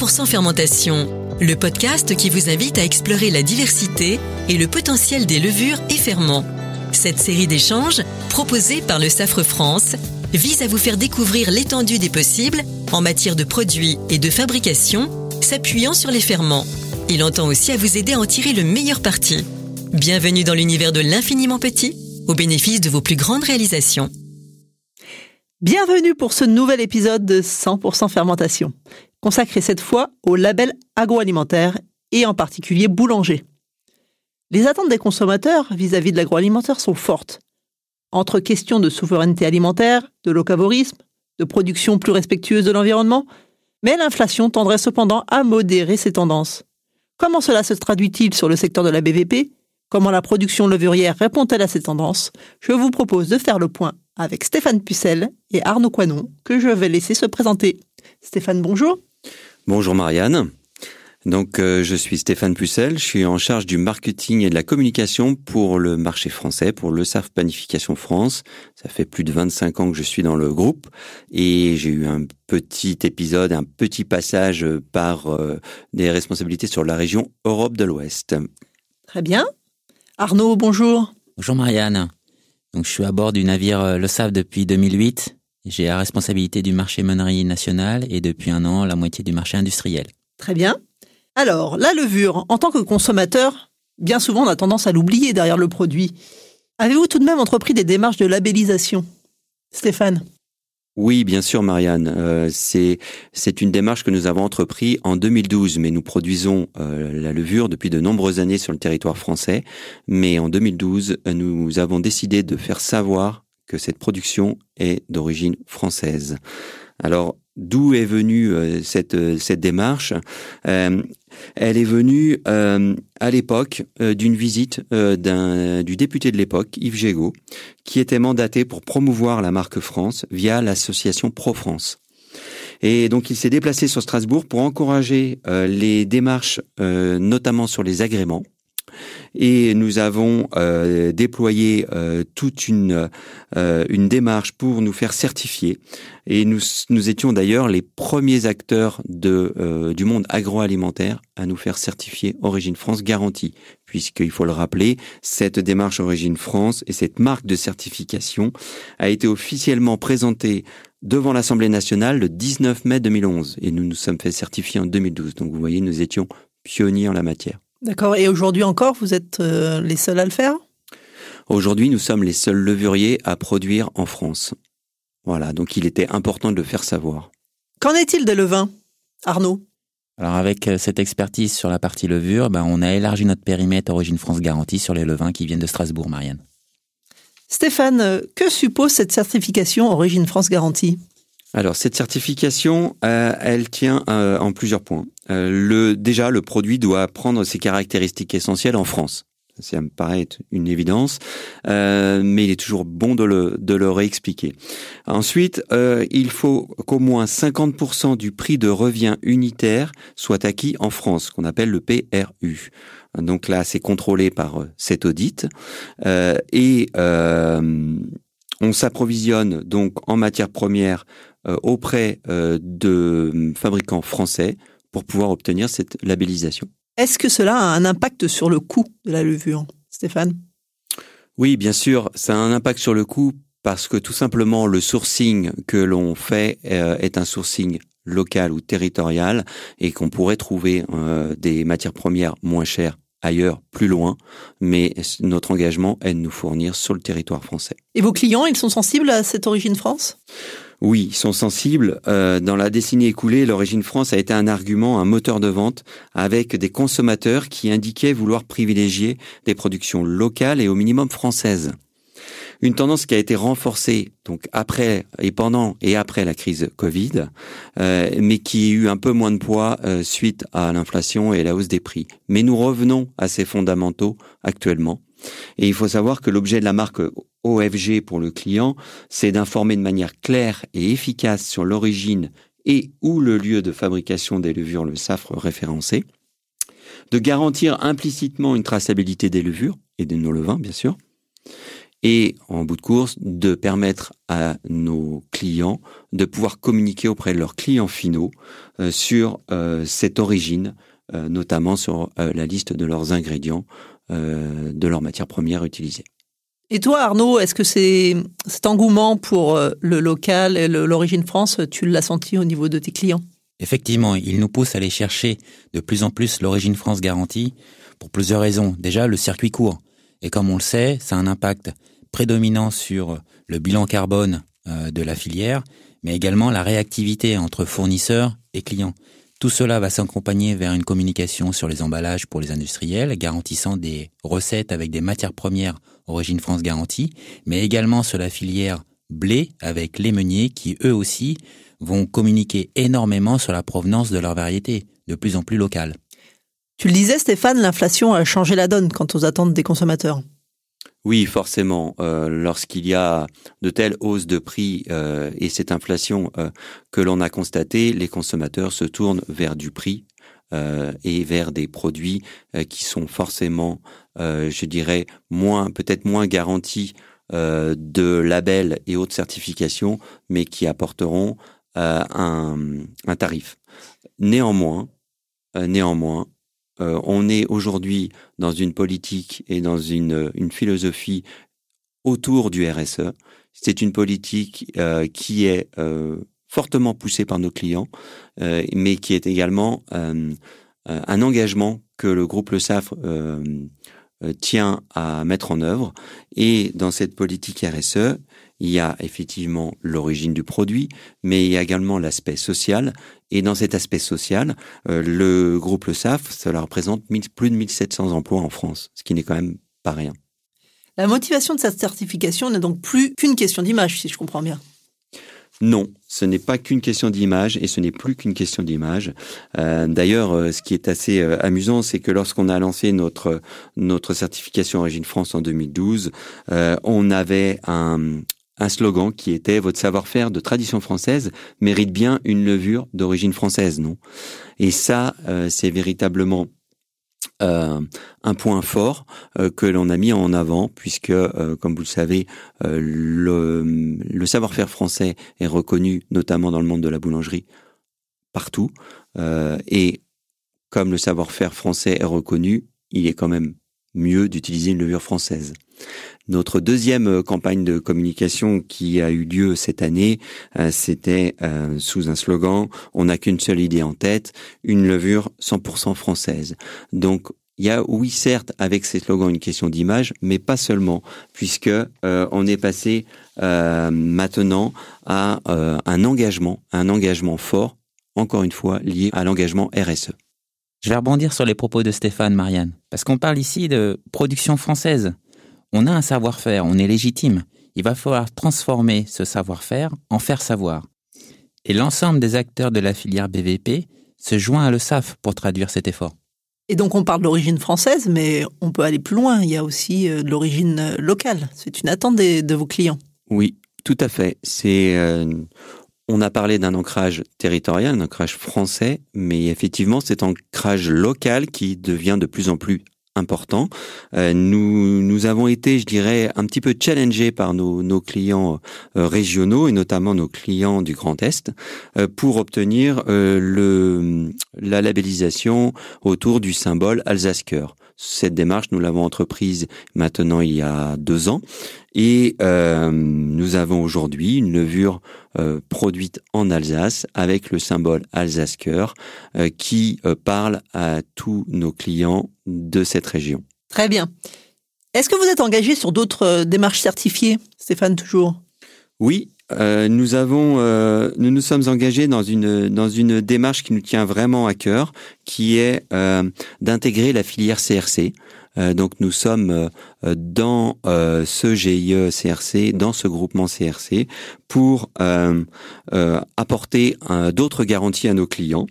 100% fermentation, le podcast qui vous invite à explorer la diversité et le potentiel des levures et ferments. Cette série d'échanges, proposée par le Safre France, vise à vous faire découvrir l'étendue des possibles en matière de produits et de fabrication, s'appuyant sur les ferments. Il entend aussi à vous aider à en tirer le meilleur parti. Bienvenue dans l'univers de l'infiniment petit, au bénéfice de vos plus grandes réalisations. Bienvenue pour ce nouvel épisode de 100% fermentation, consacré cette fois au label agroalimentaire et en particulier boulanger. Les attentes des consommateurs vis-à-vis de l'agroalimentaire sont fortes. Entre questions de souveraineté alimentaire, de locavorisme, de production plus respectueuse de l'environnement, mais l'inflation tendrait cependant à modérer ces tendances. Comment cela se traduit-il sur le secteur de la BVP Comment la production levurière répond-elle à ces tendances? Je vous propose de faire le point avec Stéphane Pucel et Arnaud Coinon, que je vais laisser se présenter. Stéphane, bonjour. Bonjour Marianne. Donc, euh, je suis Stéphane Pucel, je suis en charge du marketing et de la communication pour le marché français, pour le SAF Panification France. Ça fait plus de 25 ans que je suis dans le groupe et j'ai eu un petit épisode, un petit passage par euh, des responsabilités sur la région Europe de l'Ouest. Très bien. Arnaud, bonjour. Bonjour Marianne. Donc, je suis à bord du navire euh, Le Save depuis 2008. J'ai la responsabilité du marché meunerie national et depuis un an la moitié du marché industriel. Très bien. Alors, la levure, en tant que consommateur, bien souvent on a tendance à l'oublier derrière le produit. Avez-vous tout de même entrepris des démarches de labellisation? Stéphane? Oui, bien sûr, Marianne. Euh, c'est c'est une démarche que nous avons entreprise en 2012, mais nous produisons euh, la levure depuis de nombreuses années sur le territoire français. Mais en 2012, nous avons décidé de faire savoir que cette production est d'origine française. Alors, d'où est venue euh, cette, euh, cette démarche? Euh, Elle est venue à l'époque d'une visite du député de l'époque, Yves Gégaud, qui était mandaté pour promouvoir la marque France via l'association Pro-France. Et donc il s'est déplacé sur Strasbourg pour encourager les démarches, notamment sur les agréments, et nous avons euh, déployé euh, toute une euh, une démarche pour nous faire certifier. Et nous étions d'ailleurs les premiers acteurs du monde agroalimentaire à nous faire certifier Origine France garantie. Puisqu'il faut le rappeler cette démarche Origine France et cette marque de certification a été officiellement présentée devant l'Assemblée nationale le 19 mai 2011 et nous nous sommes fait certifier en 2012 donc vous voyez nous étions pionniers en la matière. D'accord. Et aujourd'hui encore, vous êtes euh, les seuls à le faire? Aujourd'hui, nous sommes les seuls levuriers à produire en France. Voilà, donc il était important de le faire savoir. Qu'en est-il des levains, Arnaud? Alors avec euh, cette expertise sur la partie levure, ben, on a élargi notre périmètre Origine France Garantie sur les levains qui viennent de Strasbourg, Marianne. Stéphane, euh, que suppose cette certification Origine France Garantie? Alors cette certification, euh, elle tient euh, en plusieurs points. Euh, déjà, le produit doit prendre ses caractéristiques essentielles en France. Ça me paraît une évidence, mais il est toujours bon de le, réexpliquer. Ensuite, il faut qu'au moins 50% du prix de revient unitaire soit acquis en France, qu'on appelle le PRU. Donc là, c'est contrôlé par cet audit. et on s'approvisionne donc en matière première euh, auprès euh, de fabricants français pour pouvoir obtenir cette labellisation. Est-ce que cela a un impact sur le coût de la levure, Stéphane? Oui, bien sûr, ça a un impact sur le coût parce que tout simplement le sourcing que l'on fait euh, est un sourcing local ou territorial et qu'on pourrait trouver des matières premières moins chères ailleurs, plus loin, mais notre engagement est de nous fournir sur le territoire français. Et vos clients, ils sont sensibles à cette origine France? Oui, ils sont sensibles. Euh, dans la décennie écoulée, l'origine France a été un argument, un moteur de vente, avec des consommateurs qui indiquaient vouloir privilégier des productions locales et au minimum françaises. Une tendance qui a été renforcée donc après et pendant et après la crise Covid, euh, mais qui a eu un peu moins de poids euh, suite à l'inflation et la hausse des prix. Mais nous revenons à ces fondamentaux actuellement. Et il faut savoir que l'objet de la marque OFG pour le client, c'est d'informer de manière claire et efficace sur l'origine et ou le lieu de fabrication des levures le SAFRE référencé, de garantir implicitement une traçabilité des levures et de nos levains, bien sûr, et en bout de course de permettre à nos clients de pouvoir communiquer auprès de leurs clients finaux sur cette origine, notamment sur la liste de leurs ingrédients, de leurs matières premières utilisées. Et toi, Arnaud, est-ce que c'est cet engouement pour euh, le local et l'origine France, tu l'as senti au niveau de tes clients? Effectivement, il nous pousse à aller chercher de plus en plus l'origine France garantie pour plusieurs raisons. Déjà, le circuit court. Et comme on le sait, ça a un impact prédominant sur le bilan carbone euh, de la filière, mais également la réactivité entre fournisseurs et clients. Tout cela va s'accompagner vers une communication sur les emballages pour les industriels, garantissant des recettes avec des matières premières origine France garantie, mais également sur la filière blé avec les meuniers qui eux aussi vont communiquer énormément sur la provenance de leurs variétés, de plus en plus locales. Tu le disais Stéphane, l'inflation a changé la donne quant aux attentes des consommateurs. Oui, forcément. Euh, lorsqu'il y a de telles hausses de prix euh, et cette inflation euh, que l'on a constatée, les consommateurs se tournent vers du prix et vers des produits qui sont forcément, je dirais, moins, peut-être moins garantis de labels et autres certifications, mais qui apporteront un, un, tarif. Néanmoins, néanmoins, euh, on est aujourd'hui dans une politique et dans une, philosophie autour du RSE. C'est une politique euh, qui est euh, fortement poussée par nos clients, mais qui est également un engagement que le groupe Le Safre tient à mettre en œuvre. Et dans cette politique RSE, il y a effectivement l'origine du produit, mais il y a également l'aspect social. Et dans cet aspect social, euh, le groupe Le SAF, cela représente plus de 1700 emplois en France, ce qui n'est quand même pas rien. La motivation de cette certification n'est donc plus qu'une question d'image, si je comprends bien. Non, ce n'est pas qu'une question d'image et ce n'est plus qu'une question d'image. Euh, d'ailleurs, euh, ce qui est assez amusant, c'est que lorsqu'on a lancé notre notre certification Origine France en 2012, on avait un, un slogan qui était votre savoir-faire de tradition française mérite bien une levure d'origine française, non? Et ça, euh, c'est véritablement euh, un point fort euh, que l'on a mis en avant, puisque, comme vous le savez, le, le savoir-faire français est reconnu, notamment dans le monde de la boulangerie, partout. et comme le savoir-faire français est reconnu, il est quand même mieux d'utiliser une levure française. Notre deuxième euh, campagne de communication qui a eu lieu cette année, euh, c'était euh, sous un slogan "On n'a qu'une seule idée en tête, une levure 100% française". Donc il y a, oui, certes, avec ces slogans, une question d'image, mais pas seulement, puisque on est passé maintenant à un engagement, un engagement fort, encore une fois, lié à l'engagement RSE. Je vais rebondir sur les propos de Stéphane, Marianne, parce qu'on parle ici de production française. On a un savoir-faire, on est légitime. Il va falloir transformer ce savoir-faire en faire savoir. Et l'ensemble des acteurs de la filière BVP se joint à le SAF pour traduire cet effort. Et donc on parle d'origine française, mais on peut aller plus loin. Il y a aussi euh, de l'origine euh, locale. C'est une attente de vos clients. Oui, tout à fait. C'est euh, on a parlé d'un ancrage territorial, un ancrage français, mais effectivement, cet ancrage local qui devient de plus en plus important. Euh, nous, avons été, je dirais, un petit peu challengés par nos, clients euh, régionaux et notamment nos clients du Grand Est euh, pour obtenir la labellisation autour du symbole Alsace-Cœur. Cette démarche, nous l'avons entreprise maintenant il y a deux ans et euh, nous avons aujourd'hui une levure euh, produite en Alsace avec le symbole Alsace-Cœur euh, qui parle à tous nos clients de cette région. Très bien. Est-ce que vous êtes engagé sur d'autres démarches certifiées, Stéphane, toujours? Oui, euh, nous avons, euh, nous nous sommes engagés dans une dans une démarche qui nous tient vraiment à cœur, qui est euh, d'intégrer la filière CRC. donc nous sommes dans ce GIE CRC, dans ce groupement CRC, pour apporter d'autres garanties à nos clients,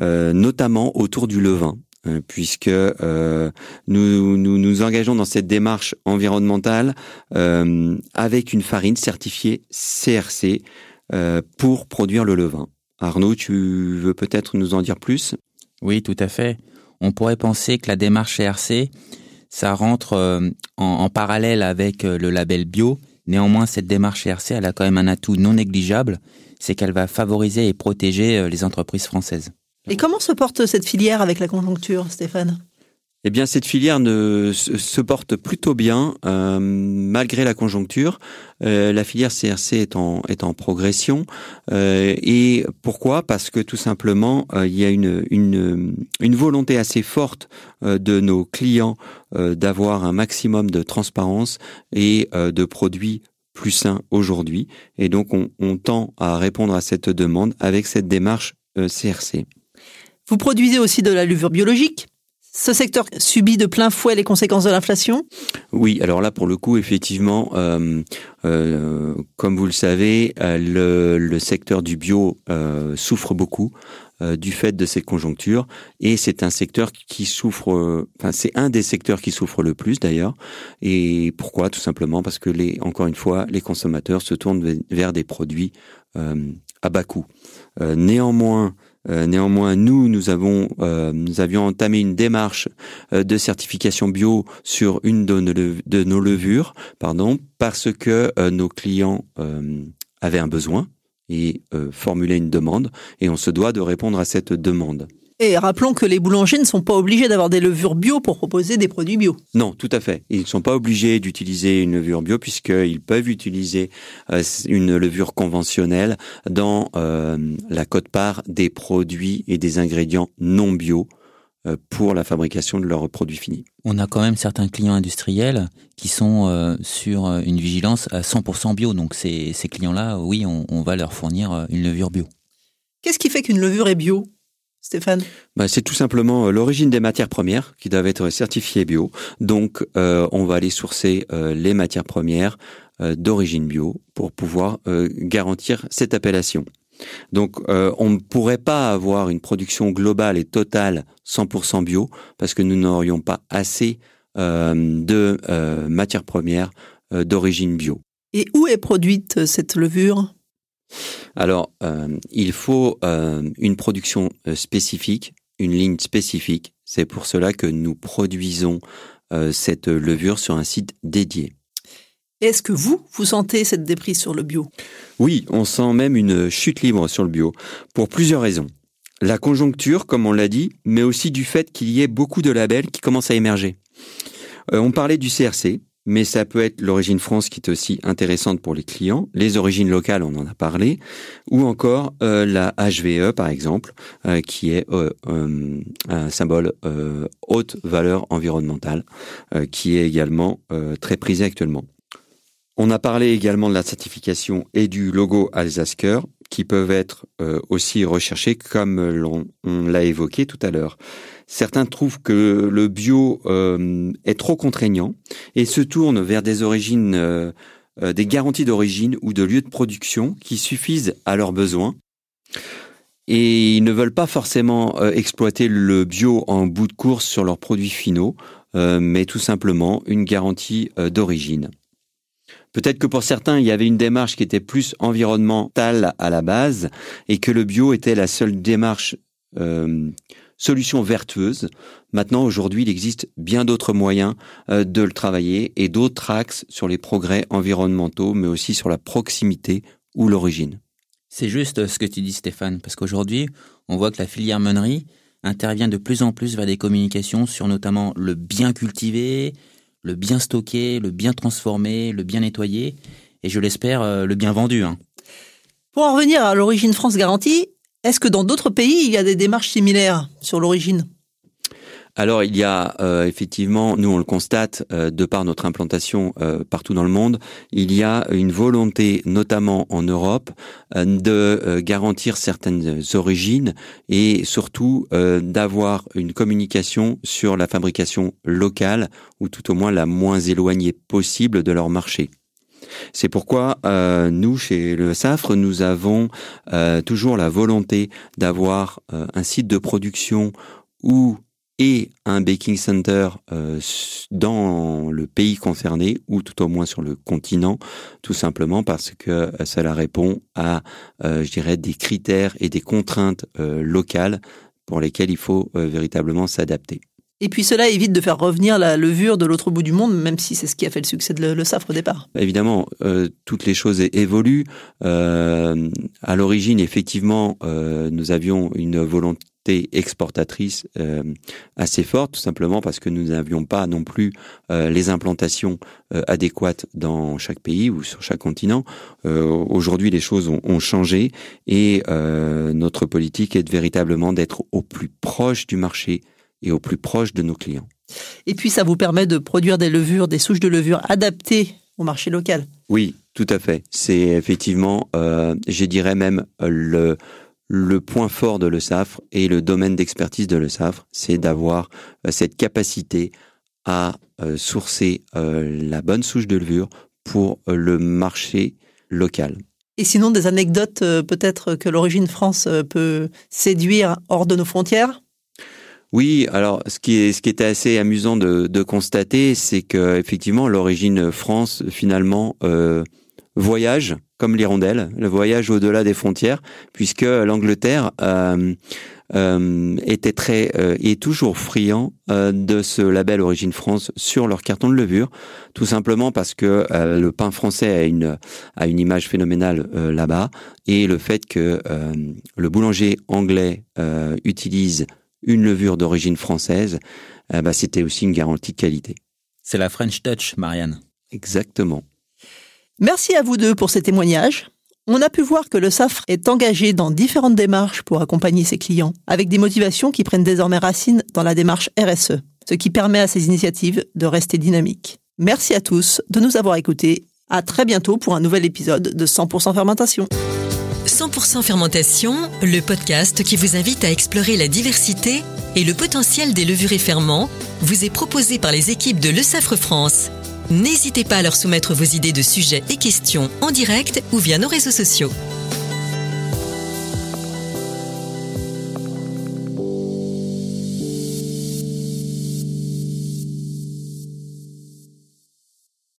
notamment autour du levain. Euh, puisque euh, nous, nous, engageons dans cette démarche environnementale euh, avec une farine certifiée CRC pour produire le levain. Arnaud, tu veux peut-être nous en dire plus? Oui, tout à fait. On pourrait penser que la démarche CRC, Ça rentre en, en, parallèle avec le label bio. Néanmoins, cette démarche CRC, elle a quand même un atout non négligeable, c'est qu'elle va favoriser et protéger les entreprises françaises. Et comment se porte cette filière avec la conjoncture, Stéphane? Eh bien, cette filière ne, se porte plutôt bien euh, malgré la conjoncture. Euh, la filière CRC est en, est en progression. Euh, et pourquoi? Parce que tout simplement, il y a une, une, une volonté assez forte de nos clients d'avoir un maximum de transparence et de produits plus sains aujourd'hui. Et donc, on, on tend à répondre à cette demande avec cette démarche CRC. Vous produisez aussi de la levure biologique ce secteur subit de plein fouet les conséquences de l'inflation Oui, alors là, pour le coup, effectivement, euh, euh, comme vous le savez, euh, le, secteur du bio souffre beaucoup du fait de cette conjoncture, et c'est un secteur qui souffre, enfin, c'est un des secteurs qui souffre le plus d'ailleurs. Et pourquoi? Tout simplement parce que, les, encore une fois, les consommateurs se tournent vers des produits à bas coût. néanmoins, euh, néanmoins, nous, nous avons, euh, nous avions entamé une démarche euh, de certification bio sur une de nos, levures, pardon, parce que nos clients avaient un besoin et formulaient une demande, et on se doit de répondre à cette demande. Et rappelons que les boulangers ne sont pas obligés d'avoir des levures bio pour proposer des produits bio. Non, tout à fait. Ils ne sont pas obligés d'utiliser une levure bio puisqu'ils peuvent utiliser euh, une levure conventionnelle dans euh, la cote-part des produits et des ingrédients non bio euh, pour la fabrication de leurs produits finis. On a quand même certains clients industriels qui sont sur une vigilance à 100% bio. Donc ces, ces clients-là, oui, on, on va leur fournir une levure bio. Qu'est-ce qui fait qu'une levure est bio? Stéphane? Bah, C'est tout simplement euh, l'origine des matières premières qui doivent être certifiées bio. Donc, euh, on va aller sourcer euh, les matières premières d'origine bio pour pouvoir garantir cette appellation. Donc, on ne pourrait pas avoir une production globale et totale 100% bio parce que nous n'aurions pas assez de matières premières d'origine bio. Et où est produite cette levure? Alors, euh, il faut euh, une production euh, spécifique, une ligne spécifique. C'est pour cela que nous produisons cette levure sur un site dédié. Est-ce que vous, vous sentez cette déprise sur le bio? Oui, on sent même une chute libre sur le bio, pour plusieurs raisons. La conjoncture, comme on l'a dit, mais aussi du fait qu'il y ait beaucoup de labels qui commencent à émerger. on parlait du CRC, mais ça peut être l'origine France qui est aussi intéressante pour les clients, les origines locales, on en a parlé, ou encore euh, la HVE par exemple, euh, qui est euh, un symbole haute valeur environnementale, qui est également très prisé actuellement. On a parlé également de la certification et du logo Alsasker, qui peuvent être aussi recherchés comme on l'a évoqué tout à l'heure. Certains trouvent que le bio euh, est trop contraignant et se tournent vers des origines, euh, euh, des garanties d'origine ou de lieu de production qui suffisent à leurs besoins. Et ils ne veulent pas forcément exploiter le bio en bout de course sur leurs produits finaux, mais tout simplement une garantie d'origine. Peut-être que pour certains, il y avait une démarche qui était plus environnementale à la base et que le bio était la seule démarche solution vertueuse. Maintenant, aujourd'hui, il existe bien d'autres moyens euh, de le travailler et d'autres axes sur les progrès environnementaux, mais aussi sur la proximité ou l'origine. C'est juste ce que tu dis, Stéphane, parce qu'aujourd'hui, on voit que la filière meunerie intervient de plus en plus vers des communications sur notamment le bien cultivé, le bien stocké, le bien transformé, le bien nettoyé, et je l'espère, euh, le bien vendu. Hein. Pour en revenir à l'origine France garantie, est-ce que dans d'autres pays, il y a des démarches similaires sur l'origine? Alors il y a euh, effectivement, nous on le constate euh, de par notre implantation euh, partout dans le monde, il y a une volonté, notamment en Europe, de garantir certaines origines et surtout d'avoir une communication sur la fabrication locale ou tout au moins la moins éloignée possible de leur marché. C'est pourquoi nous, chez le Safre, nous avons toujours la volonté d'avoir un site de production ou et un baking center dans le pays concerné ou tout au moins sur le continent, tout simplement parce que cela répond à, je dirais, des critères et des contraintes locales pour lesquelles il faut véritablement s'adapter. Et puis cela évite de faire revenir la levure de l'autre bout du monde, même si c'est ce qui a fait le succès de le, Safre au départ. Évidemment, euh, toutes les choses évoluent. Euh, à l'origine, effectivement, euh, nous avions une volonté exportatrice euh, assez forte, tout simplement parce que nous n'avions pas non plus euh, les implantations euh, adéquates dans chaque pays ou sur chaque continent. Aujourd'hui, les choses ont, ont changé et notre politique est véritablement d'être au plus proche du marché et au plus proche de nos clients. Et puis ça vous permet de produire des levures, des souches de levure adaptées au marché local. Oui, tout à fait. C'est effectivement, je dirais même le le point fort de Le Safre et le domaine d'expertise de Le Safre, c'est d'avoir euh, cette capacité à euh, sourcer la bonne souche de levure pour le marché local. Et sinon, des anecdotes peut-être que l'origine France peut séduire hors de nos frontières? Oui, alors ce qui est ce qui était assez amusant de, de constater, c'est que effectivement l'origine France finalement euh, voyage comme l'hirondelle, le voyage au-delà des frontières, puisque l'Angleterre euh, euh, était très euh, est toujours friand euh, de ce label Origine France sur leur carton de levure, tout simplement parce que euh, le pain français a une a une image phénoménale là-bas et le fait que le boulanger anglais utilise une levure d'origine française, bah, c'était aussi une garantie de qualité. C'est la French Touch, Marianne. Exactement. Merci à vous deux pour ces témoignages. On a pu voir que le SAFRE est engagé dans différentes démarches pour accompagner ses clients, avec des motivations qui prennent désormais racine dans la démarche RSE, ce qui permet à ces initiatives de rester dynamiques. Merci à tous de nous avoir écoutés. À très bientôt pour un nouvel épisode de 100% fermentation. 100% fermentation, le podcast qui vous invite à explorer la diversité et le potentiel des levures et ferments, vous est proposé par les équipes de Le Safre France. N'hésitez pas à leur soumettre vos idées de sujets et questions en direct ou via nos réseaux sociaux.